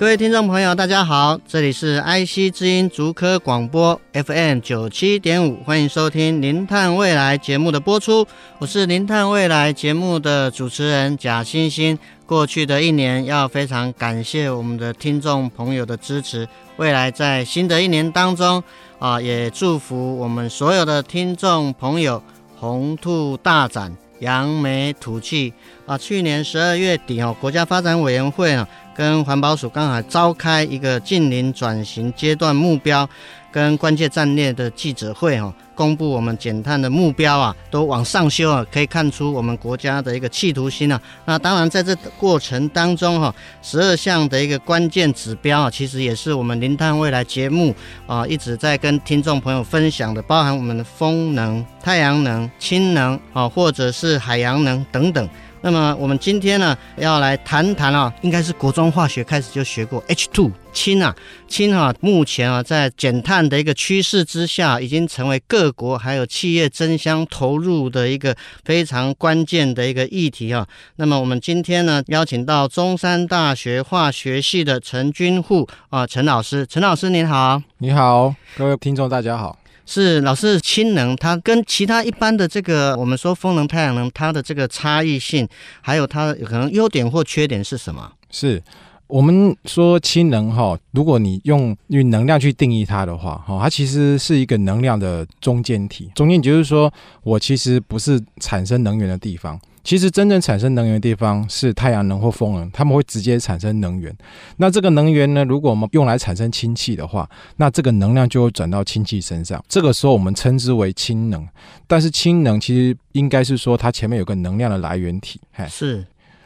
各位听众朋友，大家好，这里是 IC 之音竹科广播 FM 九七点五，欢迎收听《零碳未来》节目的播出。我是《零碳未来》节目的主持人贾欣欣。过去的一年，要非常感谢我们的听众朋友的支持。未来在新的一年当中，啊，也祝福我们所有的听众朋友红兔大展，扬眉吐气。啊，去年十二月底哦，国家发展委员会啊。跟环保署刚好召开一个近零转型阶段目标跟关键战略的记者会哦，公布我们减碳的目标啊，都往上修啊，可以看出我们国家的一个企图心啊。那当然在这过程当中哈，十二项的一个关键指标啊，其实也是我们零碳未来节目啊一直在跟听众朋友分享的，包含我们的风能、太阳能、氢能啊，或者是海洋能等等。那么我们今天呢，要来谈谈啊，应该是国中化学开始就学过 H2 氢啊，氢啊，目前啊在减碳的一个趋势之下，已经成为各国还有企业争相投入的一个非常关键的一个议题啊。那么我们今天呢，邀请到中山大学化学系的陈君户啊，陈老师，陈老师您好，你好，各位听众大家好。是老师，氢能它跟其他一般的这个我们说风能、太阳能，它的这个差异性，还有它可能优点或缺点是什么？是我们说氢能哈，如果你用用能量去定义它的话，哈，它其实是一个能量的中间体。中间就是说我其实不是产生能源的地方。其实真正产生能源的地方是太阳能或风能，他们会直接产生能源。那这个能源呢，如果我们用来产生氢气的话，那这个能量就会转到氢气身上。这个时候我们称之为氢能。但是氢能其实应该是说它前面有个能量的来源体。嘿是。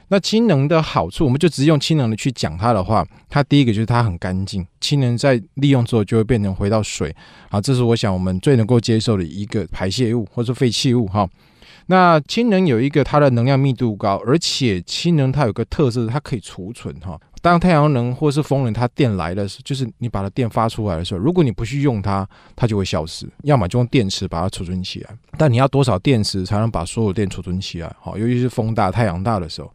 那氢能的好处，我们就直接用氢能的去讲它的话，它第一个就是它很干净，氢能在利用之后就会变成回到水。好，这是我想我们最能够接受的一个排泄物或者废弃物哈。那氢能有一个它的能量密度高，而且氢能它有个特色，它可以储存哈。当太阳能或是风能它电来的时候，就是你把它电发出来的时候，如果你不去用它，它就会消失。要么就用电池把它储存起来，但你要多少电池才能把所有电储存起来？好，尤其是风大、太阳大的时候，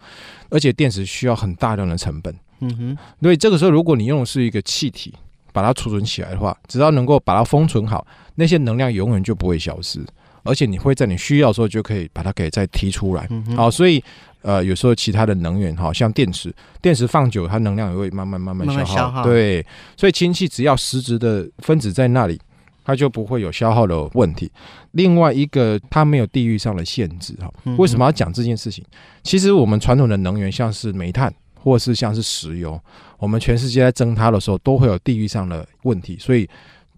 而且电池需要很大量的成本。嗯哼，所以这个时候如果你用的是一个气体把它储存起来的话，只要能够把它封存好，那些能量永远就不会消失。而且你会在你需要的时候就可以把它给再提出来，好，所以呃有时候其他的能源哈，像电池，电池放久它能量也会慢慢慢慢消耗，对，所以氢气只要实质的分子在那里，它就不会有消耗的问题。另外一个，它没有地域上的限制哈。为什么要讲这件事情？其实我们传统的能源像是煤炭或是像是石油，我们全世界在争它的时候都会有地域上的问题，所以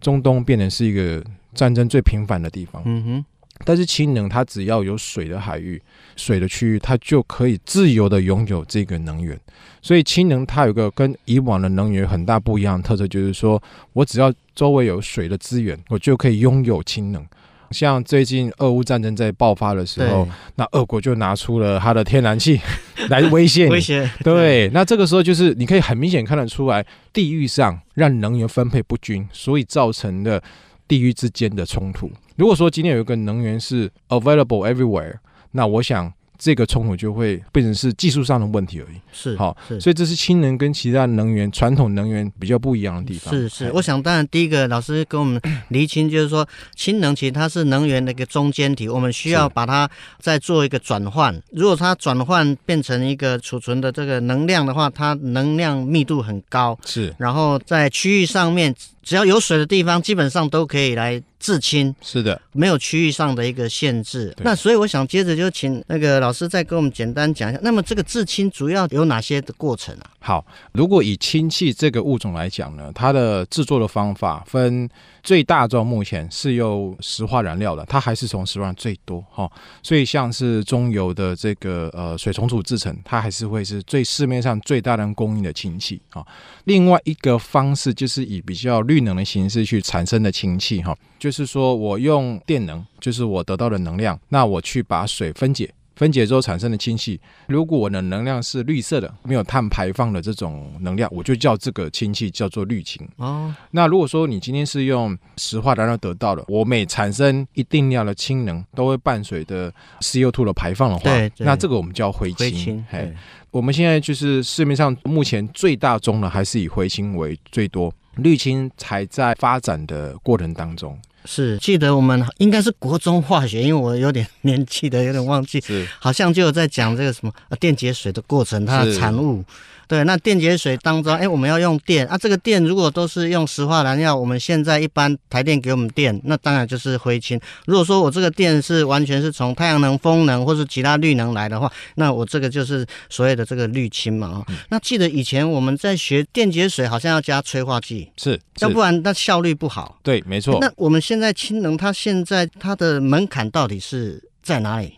中东变成是一个战争最频繁的地方。嗯哼。但是氢能它只要有水的海域、水的区域，它就可以自由的拥有这个能源。所以氢能它有个跟以往的能源很大不一样的特色，就是说我只要周围有水的资源，我就可以拥有氢能。像最近俄乌战争在爆发的时候，那俄国就拿出了它的天然气 来威胁你。威胁。对，那这个时候就是你可以很明显看得出来，地域上让能源分配不均，所以造成的地域之间的冲突。如果说今天有一个能源是 available everywhere，那我想这个冲突就会变成是技术上的问题而已。是，好，所以这是氢能跟其他能源、传统能源比较不一样的地方。是是，我想当然第一个老师跟我们厘清，就是说氢能其实它是能源的一个中间体，我们需要把它再做一个转换。如果它转换变成一个储存的这个能量的话，它能量密度很高。是，然后在区域上面。只要有水的地方，基本上都可以来制氢。是的，没有区域上的一个限制。那所以我想接着就请那个老师再给我们简单讲一下，那么这个制氢主要有哪些的过程啊？好，如果以氢气这个物种来讲呢，它的制作的方法分最大宗目前是用石化燃料的，它还是从石化最多哈。所以像是中油的这个呃水重组制成，它还是会是最市面上最大量供应的氢气啊。另外一个方式就是以比较绿能的形式去产生的氢气哈，就是说我用电能，就是我得到的能量，那我去把水分解。分解之后产生的氢气，如果我的能量是绿色的，没有碳排放的这种能量，我就叫这个氢气叫做绿氢。哦，那如果说你今天是用石化燃料得到的，我每产生一定量的氢能，都会伴随的 CO2 的排放的话，对，那这个我们叫灰氢。灰氢，嘿，我们现在就是市面上目前最大宗的还是以灰氢为最多，绿氢才在发展的过程当中。是，记得我们应该是国中化学，因为我有点年纪的，有点忘记，是好像就有在讲这个什么电解水的过程，它的产物。对，那电解水当中，哎，我们要用电啊。这个电如果都是用石化燃料，我们现在一般台电给我们电，那当然就是灰氢。如果说我这个电是完全是从太阳能、风能或是其他绿能来的话，那我这个就是所谓的这个绿氢嘛。嗯、那记得以前我们在学电解水，好像要加催化剂，是，要不然那效率不好。对，没错。那我们现在氢能，它现在它的门槛到底是在哪里？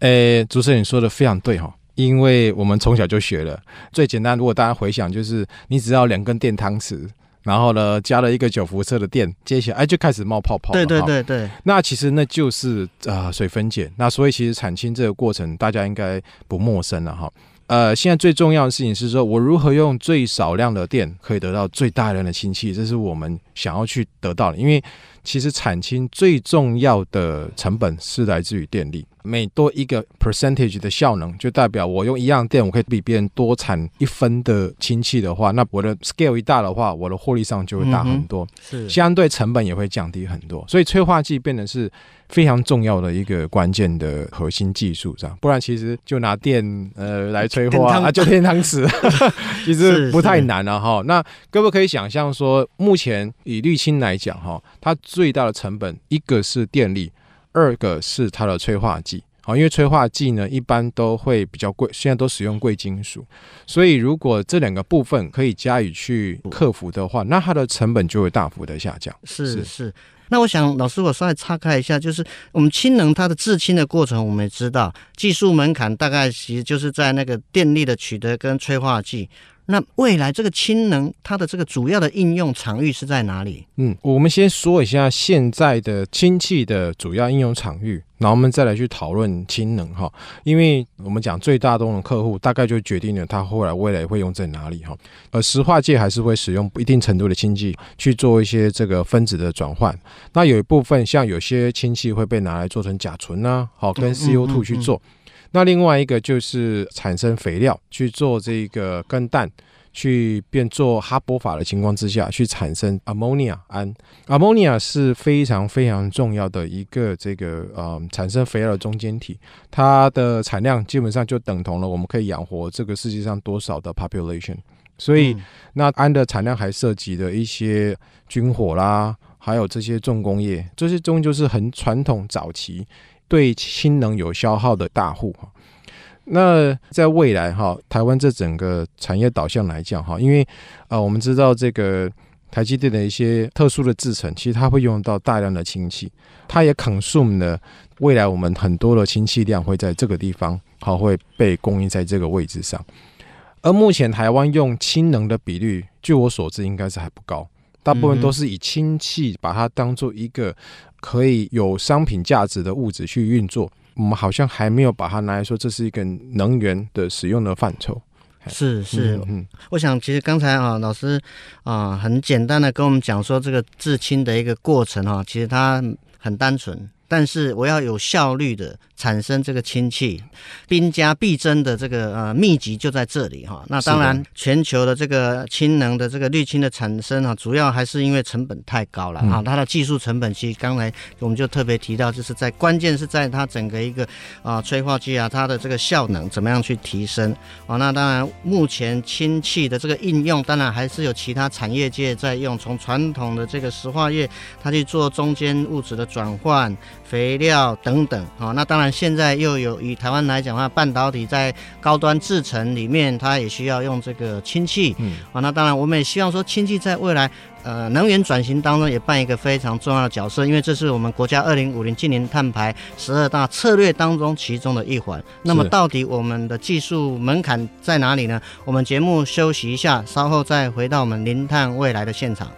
诶，主持人说的非常对哈。因为我们从小就学了，最简单。如果大家回想，就是你只要两根电汤匙，然后呢加了一个九伏特的电，接起来哎就开始冒泡泡。对对对对。那其实那就是啊、呃、水分解。那所以其实产氢这个过程大家应该不陌生了哈。呃，现在最重要的事情是说，我如何用最少量的电可以得到最大量的氢气，这是我们想要去得到的。因为其实产氢最重要的成本是来自于电力。每多一个 percentage 的效能，就代表我用一样电，我可以比别人多产一分的氢气的话，那我的 scale 一大的话，我的获利上就会大很多，是相对成本也会降低很多。所以催化剂变得是非常重要的一个关键的核心技术，这样。不然其实就拿电呃来催化 啊，就电汤匙，其实不太难了哈。那各位可以想象说，目前以绿氢来讲哈，它最大的成本一个是电力。二个是它的催化剂，好，因为催化剂呢一般都会比较贵，现在都使用贵金属，所以如果这两个部分可以加以去克服的话，那它的成本就会大幅的下降。是是，是，那我想老师我稍微岔开一下，就是我们氢能它的制氢的过程，我们也知道技术门槛大概其实就是在那个电力的取得跟催化剂。那未来这个氢能它的这个主要的应用场域是在哪里？嗯，我们先说一下现在的氢气的主要应用场域，然后我们再来去讨论氢能哈。因为我们讲最大宗的客户，大概就决定了它后来未来会用在哪里哈。呃石化界还是会使用一定程度的氢气去做一些这个分子的转换。那有一部分像有些氢气会被拿来做成甲醇啊，好跟 CO2 去做。嗯嗯嗯那另外一个就是产生肥料去做这个跟氮，去变做哈柏法的情况之下去产生 ammonia 氨，ammonia 是非常非常重要的一个这个呃产生肥料的中间体，它的产量基本上就等同了我们可以养活这个世界上多少的 population，所以那氨的产量还涉及的一些军火啦，还有这些重工业，这些终究就是很传统早期。对氢能有消耗的大户哈，那在未来哈，台湾这整个产业导向来讲哈，因为啊，我们知道这个台积电的一些特殊的制程，其实它会用到大量的氢气，它也 consume 了未来我们很多的氢气量会在这个地方好会被供应在这个位置上，而目前台湾用氢能的比率，据我所知应该是还不高，大部分都是以氢气把它当做一个。可以有商品价值的物质去运作，我们好像还没有把它拿来说，这是一个能源的使用的范畴。是是，嗯，嗯，我想其实刚才啊，老师啊，很简单的跟我们讲说这个制氢的一个过程哈，其实它很单纯，但是我要有效率的。产生这个氢气，兵家必争的这个呃秘籍就在这里哈。那当然，全球的这个氢能的这个绿氢的产生啊，主要还是因为成本太高了啊。它的技术成本其实刚才我们就特别提到，就是在关键是在它整个一个啊催化剂啊，它的这个效能怎么样去提升啊。那当然，目前氢气的这个应用，当然还是有其他产业界在用，从传统的这个石化业，它去做中间物质的转换、肥料等等啊。那当然。现在又有以台湾来讲的话，半导体在高端制程里面，它也需要用这个氢气。嗯，啊，那当然我们也希望说氢气在未来。呃，能源转型当中也扮一个非常重要的角色，因为这是我们国家二零五零净零碳排十二大策略当中其中的一环。那么，到底我们的技术门槛在哪里呢？我们节目休息一下，稍后再回到我们零碳未来的现场。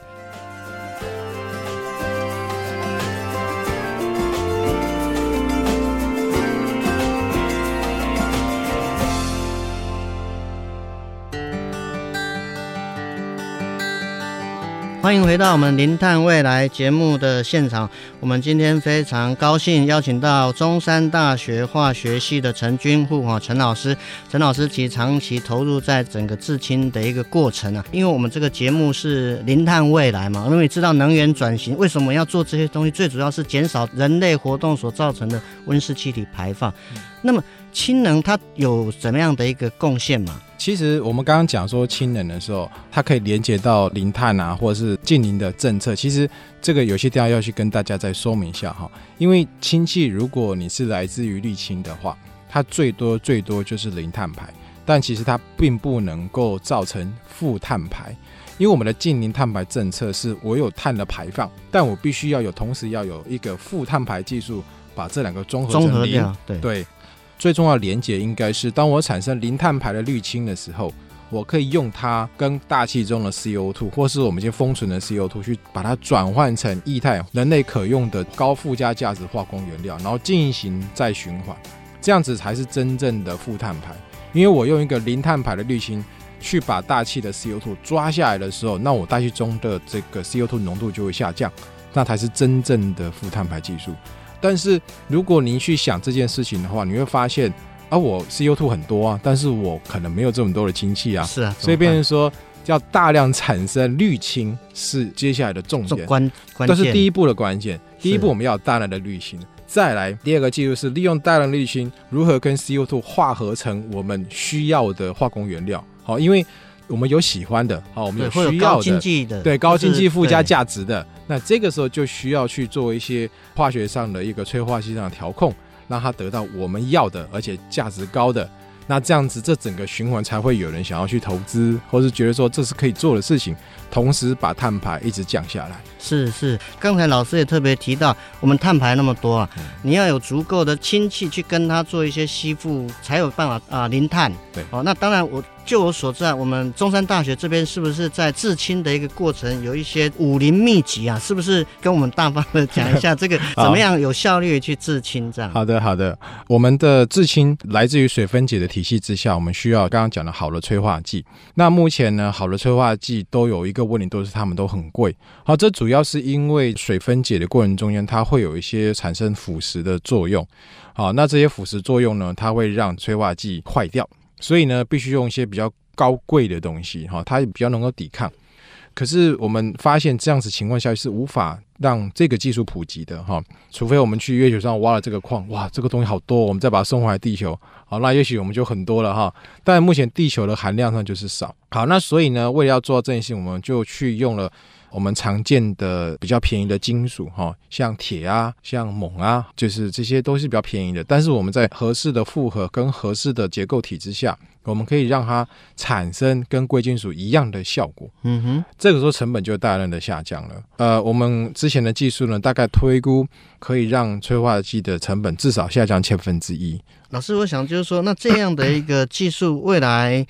欢迎回到我们《零碳未来》节目的现场。我们今天非常高兴邀请到中山大学化学系的陈君富哈陈老师。陈老师其实长期投入在整个制氢的一个过程啊，因为我们这个节目是零碳未来嘛，因为知道能源转型为什么要做这些东西，最主要是减少人类活动所造成的温室气体排放。那么氢能它有怎么样的一个贡献吗？其实我们刚刚讲说氢能的时候，它可以连接到零碳啊，或者是近零的政策。其实这个有些地方要去跟大家再说明一下哈。因为氢气如果你是来自于沥青的话，它最多最多就是零碳排，但其实它并不能够造成负碳排。因为我们的近零碳排政策是我有碳的排放，但我必须要有同时要有一个负碳排技术，把这两个综合成零。综合掉，对。对最重要的连接应该是，当我产生零碳排的滤氢的时候，我可以用它跟大气中的 CO2，或是我们已经封存的 CO2，去把它转换成液态、人类可用的高附加价值化工原料，然后进行再循环，这样子才是真正的负碳排。因为我用一个零碳排的滤氢去把大气的 CO2 抓下来的时候，那我大气中的这个 CO2 浓度就会下降，那才是真正的负碳排技术。但是如果您去想这件事情的话，你会发现啊，我 CO2 很多啊，但是我可能没有这么多的氢气啊。是啊，所以变成说要大量产生氯氢是接下来的重点，关关键，这是第一步的关键。第一步我们要有大量的滤氢，再来第二个技术是利用大量滤氢如何跟 CO2 化合成我们需要的化工原料。好，因为。我们有喜欢的，好，我们有需要的，对，高经济附加价值的，那这个时候就需要去做一些化学上的一个催化剂上的调控，让它得到我们要的，而且价值高的。那这样子，这整个循环才会有人想要去投资，或是觉得说这是可以做的事情，同时把碳排一直降下来。是是，刚才老师也特别提到，我们碳排那么多啊，嗯、你要有足够的氢气去跟它做一些吸附，才有办法啊、呃、零碳。对，哦，那当然我。就我所知啊，我们中山大学这边是不是在制氢的一个过程有一些武林秘籍啊？是不是跟我们大方的讲一下 这个怎么样有效率去制氢？这样好的好的，我们的制氢来自于水分解的体系之下，我们需要刚刚讲的好的催化剂。那目前呢，好的催化剂都有一个问题，都是它们都很贵。好，这主要是因为水分解的过程中间，它会有一些产生腐蚀的作用。好，那这些腐蚀作用呢，它会让催化剂坏掉。所以呢，必须用一些比较高贵的东西，哈，它也比较能够抵抗。可是我们发现这样子情况下是无法让这个技术普及的，哈，除非我们去月球上挖了这个矿，哇，这个东西好多，我们再把它送回来地球，好，那也许我们就很多了，哈。但目前地球的含量上就是少，好，那所以呢，为了要做到这件事，我们就去用了。我们常见的比较便宜的金属，哈，像铁啊，像锰啊，就是这些都是比较便宜的。但是我们在合适的复合跟合适的结构体之下，我们可以让它产生跟贵金属一样的效果。嗯哼，这个时候成本就大量的下降了。呃，我们之前的技术呢，大概推估可以让催化剂的成本至少下降千分之一。老师，我想就是说，那这样的一个技术未来。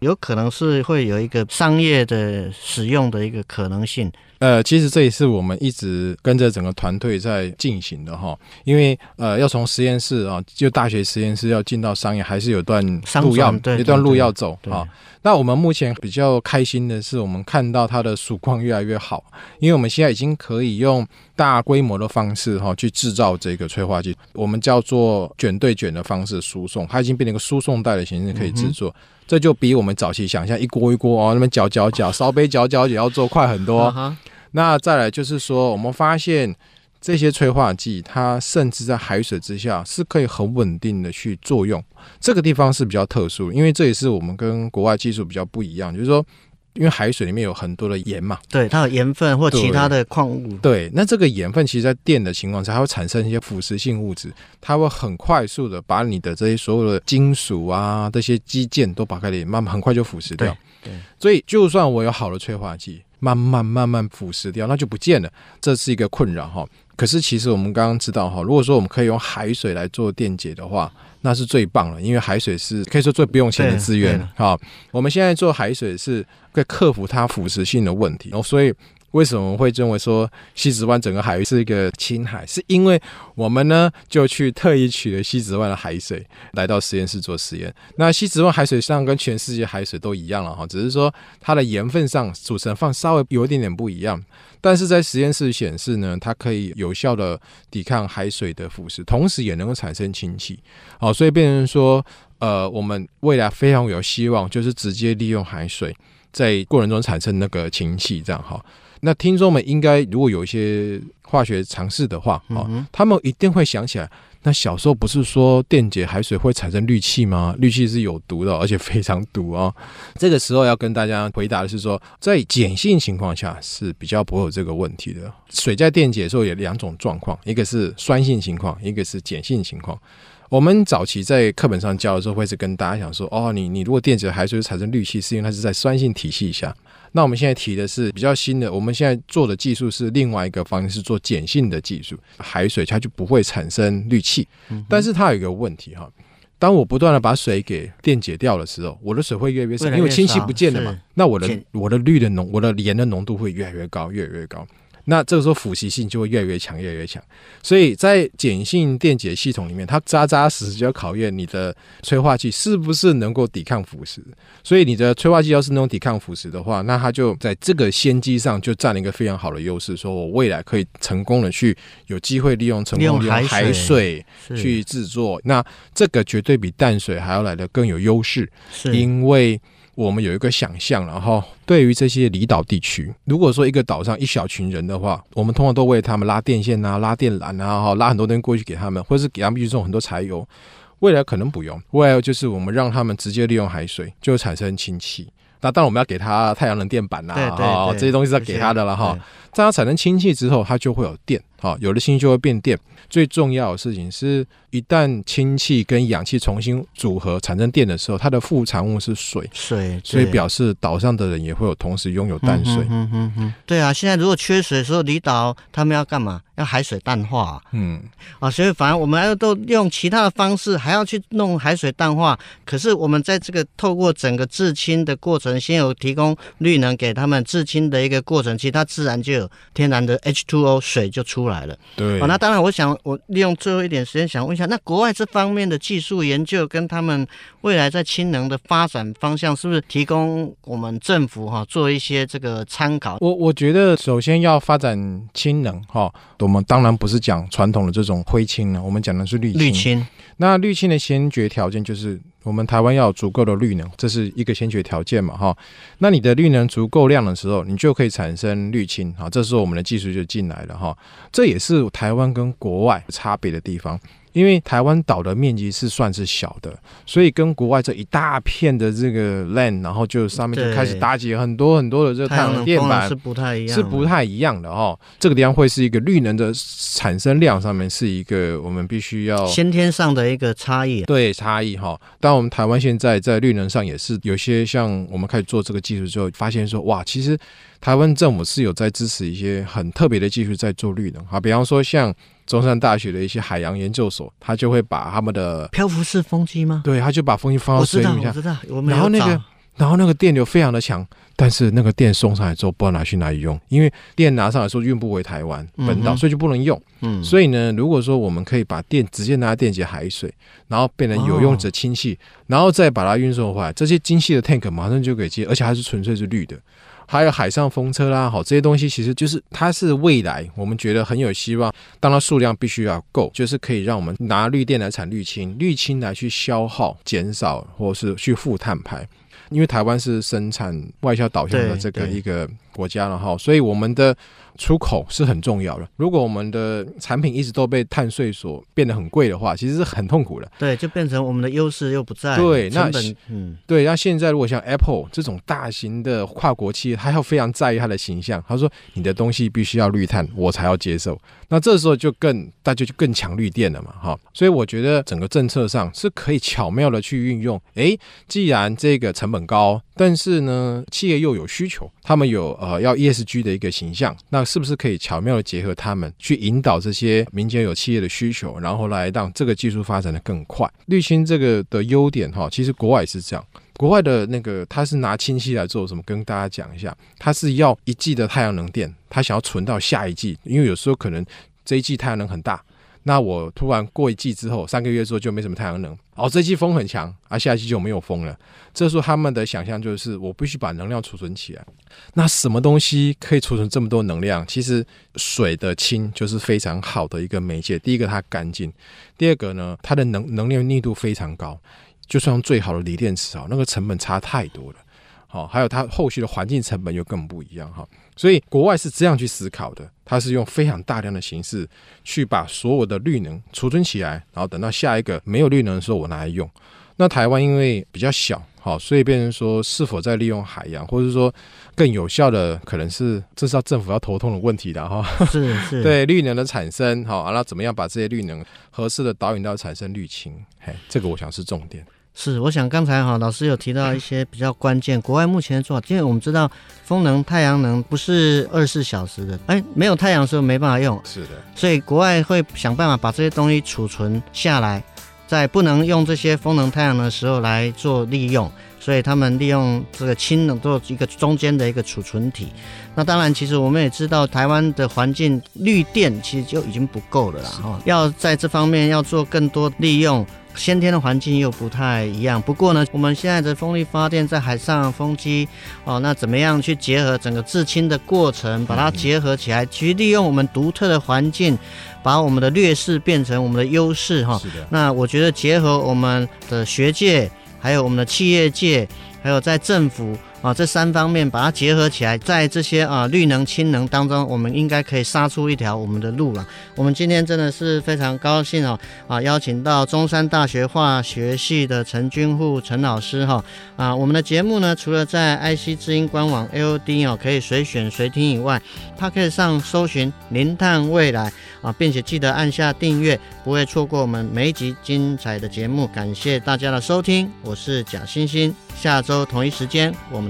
有可能是会有一个商业的使用的一个可能性。呃，其实这也是我们一直跟着整个团队在进行的哈。因为呃，要从实验室啊，就大学实验室要进到商业，还是有段路要一段路要走啊。那我们目前比较开心的是，我们看到它的曙光越来越好，因为我们现在已经可以用大规模的方式哈去制造这个催化剂，我们叫做卷对卷的方式输送，它已经变成一个输送带的形式可以制作。嗯这就比我们早期想象一锅一锅哦，那边搅搅搅，烧杯搅搅也要做快很多。Uh huh. 那再来就是说，我们发现这些催化剂，它甚至在海水之下是可以很稳定的去作用。这个地方是比较特殊，因为这也是我们跟国外技术比较不一样，就是说。因为海水里面有很多的盐嘛，对，它有盐分或其他的矿物。对，那这个盐分其实，在电的情况下，它会产生一些腐蚀性物质，它会很快速的把你的这些所有的金属啊，这些基建都把开里慢慢很快就腐蚀掉。对，所以就算我有好的催化剂，慢慢慢慢腐蚀掉，那就不见了，这是一个困扰哈。可是其实我们刚刚知道哈，如果说我们可以用海水来做电解的话，那是最棒了，因为海水是可以说最不用钱的资源。哈，我们现在做海水是可以克服它腐蚀性的问题，然后所以。为什么会认为说西子湾整个海域是一个青海？是因为我们呢就去特意取了西子湾的海水来到实验室做实验。那西子湾海水上跟全世界海水都一样了哈，只是说它的盐分上组成放稍微有一点点不一样。但是在实验室显示呢，它可以有效的抵抗海水的腐蚀，同时也能够产生氢气。好，所以变成说，呃，我们未来非常有希望，就是直接利用海水在过程中产生那个氢气，这样哈。那听众们应该如果有一些化学常识的话，啊、嗯，他们一定会想起来，那小时候不是说电解海水会产生氯气吗？氯气是有毒的，而且非常毒啊。这个时候要跟大家回答的是说，在碱性情况下是比较不会有这个问题的。水在电解的时候有两种状况，一个是酸性情况，一个是碱性情况。我们早期在课本上教的时候，会是跟大家讲说，哦，你你如果电解海水产生氯气，是因为它是在酸性体系下。那我们现在提的是比较新的，我们现在做的技术是另外一个方式，是做碱性的技术，海水它就不会产生氯气。但是它有一个问题哈，当我不断的把水给电解掉的时候，我的水会越来越少，因为氢气不见了嘛。那我的我的氯的浓，我的盐的浓度会越来越高，越来越高。那这个时候腐蚀性就会越来越强，越来越强。所以在碱性电解系统里面，它扎扎实实就要考验你的催化剂是不是能够抵抗腐蚀。所以你的催化剂要是能够抵抗腐蚀的话，那它就在这个先机上就占了一个非常好的优势。说我未来可以成功的去有机会利用成功利用海水去制作，那这个绝对比淡水还要来的更有优势，因为。我们有一个想象，然后对于这些离岛地区，如果说一个岛上一小群人的话，我们通常都为他们拉电线啊、拉电缆啊、哈拉很多东西过去给他们，或者是给他们去送很多柴油。未来可能不用，未来就是我们让他们直接利用海水就产生氢气。那当然我们要给他太阳能电板呐、啊，哈这些东西是要给他的了哈。在它产生氢气之后，它就会有电。好，有了氢气就会变电。最重要的事情是，一旦氢气跟氧气重新组合产生电的时候，它的副产物是水。水，所以表示岛上的人也会有同时拥有淡水。嗯嗯嗯。对啊，现在如果缺水的时候，离岛他们要干嘛？要海水淡化。嗯。啊，所以反而我们要都用其他的方式，还要去弄海水淡化。可是我们在这个透过整个制氢的过程，先有提供绿能给他们制氢的一个过程，其实它自然就有天然的 H2O 水就出来了。对，哦，那当然，我想我利用最后一点时间，想问一下，那国外这方面的技术研究跟他们未来在氢能的发展方向，是不是提供我们政府哈做一些这个参考？我我觉得，首先要发展氢能哈，我们当然不是讲传统的这种灰氢了，我们讲的是绿氢。绿氢。那绿氢的先决条件就是，我们台湾要有足够的绿能，这是一个先决条件嘛，哈。那你的绿能足够量的时候，你就可以产生绿氢，哈。这时候我们的技术就进来了，哈。这这也是台湾跟国外差别的地方。因为台湾岛的面积是算是小的，所以跟国外这一大片的这个 land，然后就上面就开始搭起很多很多的这个太阳能电板，是不太一样，是不太一样的哦。这个地方会是一个绿能的产生量上面是一个我们必须要先天上的一个差异，对差异哈。当我们台湾现在在绿能上也是有些像我们开始做这个技术之后，发现说哇，其实台湾政府是有在支持一些很特别的技术在做绿能啊，比方说像。中山大学的一些海洋研究所，他就会把他们的漂浮式风机吗？对，他就把风机放到水里面，我知道，我知道。然后那个，然后那个电流非常的强，但是那个电送上来之后，不知道拿去哪里用，因为电拿上来说运不回台湾本岛，所以就不能用。嗯，所以呢，如果说我们可以把电直接拿来电解海水，然后变成有用者氢气，然后再把它运送回来，这些精细的 tank 马上就可以接，而且还是纯粹是绿的。还有海上风车啦，好，这些东西其实就是它是未来，我们觉得很有希望。当它数量必须要够，就是可以让我们拿绿电来产绿氢，绿氢来去消耗、减少，或是去负碳排。因为台湾是生产外销导向的这个一个国家了哈，所以我们的。出口是很重要的。如果我们的产品一直都被碳税所变得很贵的话，其实是很痛苦的。对，就变成我们的优势又不在。对，那嗯，对。那现在如果像 Apple 这种大型的跨国企业，它要非常在意它的形象。他说：“你的东西必须要绿碳，我才要接受。”那这时候就更大家就更强绿电了嘛，哈。所以我觉得整个政策上是可以巧妙的去运用。诶，既然这个成本高，但是呢，企业又有需求，他们有呃要 ESG 的一个形象，那。是不是可以巧妙的结合他们，去引导这些民间有企业的需求，然后来让这个技术发展的更快？绿氢这个的优点哈，其实国外是这样。国外的那个他是拿氢气来做什么？跟大家讲一下，他是要一季的太阳能电，他想要存到下一季，因为有时候可能这一季太阳能很大。那我突然过一季之后，三个月之后就没什么太阳能，哦，这季风很强，而、啊、下一季就没有风了。这时候他们的想象就是，我必须把能量储存起来。那什么东西可以储存这么多能量？其实水的氢就是非常好的一个媒介。第一个它干净，第二个呢，它的能能量密度非常高，就算用最好的锂电池啊，那个成本差太多了。好，还有它后续的环境成本又更不一样哈。所以国外是这样去思考的，它是用非常大量的形式去把所有的绿能储存起来，然后等到下一个没有绿能的时候我拿来用。那台湾因为比较小，好，所以变成说是否在利用海洋，或者说更有效的，可能是这是要政府要头痛的问题的哈。是是，对绿能的产生，好，那怎么样把这些绿能合适的导引到产生绿氢？嘿，这个我想是重点。是，我想刚才哈老师有提到一些比较关键，国外目前的做法，因为我们知道风能、太阳能不是二十四小时的，哎，没有太阳的时候没办法用，是的，所以国外会想办法把这些东西储存下来，在不能用这些风能、太阳能的时候来做利用，所以他们利用这个氢能做一个中间的一个储存体。那当然，其实我们也知道，台湾的环境绿电其实就已经不够了啦，哈，要在这方面要做更多利用。先天的环境又不太一样，不过呢，我们现在的风力发电在海上风机哦，那怎么样去结合整个制氢的过程，把它结合起来，去利用我们独特的环境，把我们的劣势变成我们的优势哈。是的。那我觉得结合我们的学界，还有我们的企业界，还有在政府。啊，这三方面把它结合起来，在这些啊绿能、氢能当中，我们应该可以杀出一条我们的路了。我们今天真的是非常高兴哦，啊，邀请到中山大学化学系的陈君富陈老师哈，啊，我们的节目呢，除了在 IC 之音官网 AOD 哦可以随选随听以外，它可以上搜寻零碳未来啊，并且记得按下订阅，不会错过我们每一集精彩的节目。感谢大家的收听，我是贾欣欣。下周同一时间，我们